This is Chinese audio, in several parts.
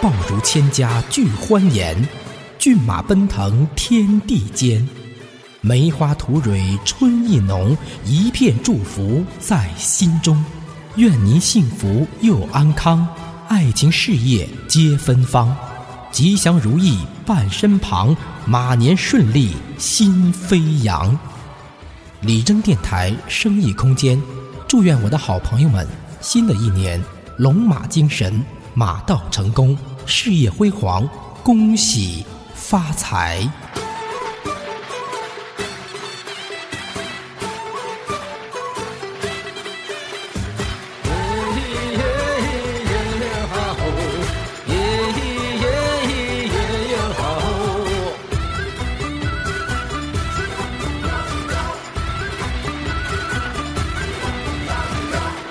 爆竹千家俱欢颜，骏马奔腾天地间。梅花吐蕊春意浓，一片祝福在心中。愿您幸福又安康，爱情事业皆芬芳，吉祥如意伴身旁，马年顺利心飞扬。李征电台生意空间，祝愿我的好朋友们，新的一年龙马精神，马到成功，事业辉煌，恭喜发财。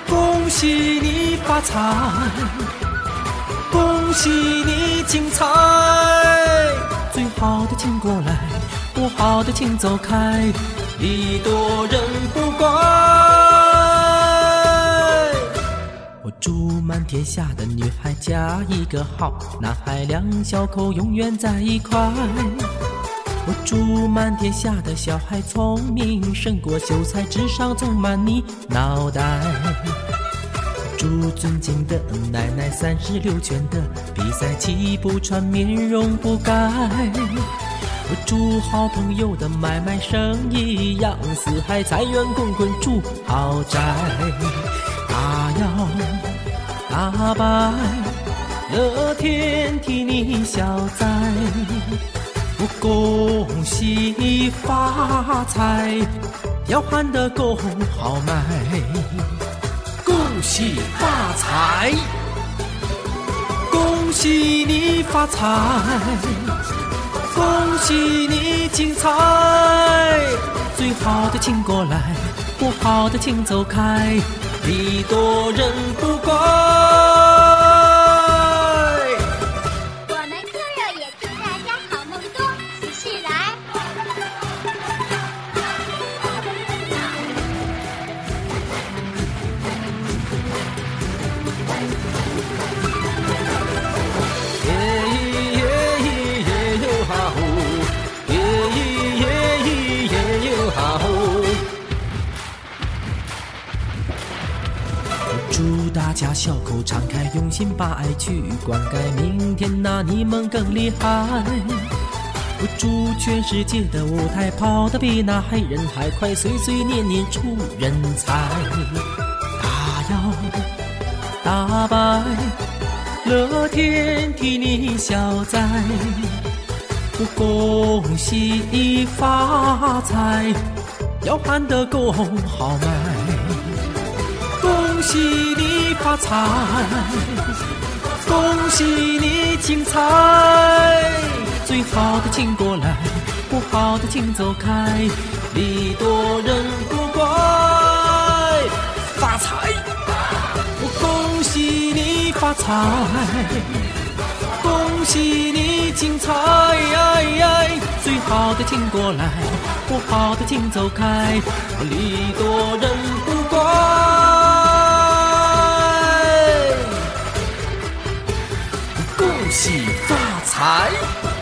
恭喜你发财，恭喜你精彩，最好的请过来，不好的请走开，礼多人不怪。我祝满天下的女孩嫁一个好男孩，两小口永远在一块。我祝满天下的小孩聪明胜过秀才，智商总满你脑袋。祝尊敬的奶奶三十六圈的比赛气不喘，面容不改。祝好朋友的买卖生意扬四海，财源滚滚住豪宅。大摇大摆，乐天替你消灾。恭喜发财，要喊得够豪迈。恭喜发财，恭喜你发财，恭喜你精彩。最好的请过来，不好的请走开，礼多人不怪。祝大家笑口常开，用心把爱去灌溉，明天那你们更厉害。我祝全世界的舞台跑得比那黑人还快，岁岁年年出人才。大摇大摆。乐天替你消灾，我恭喜发财，要喊得够豪迈。恭喜你发财，恭喜你精彩，最好的请过来，不好的请走开，礼多人不怪。发财！我恭喜你发财，恭喜你精彩！最好的请过来，不好的请走开，礼多人恭喜发财！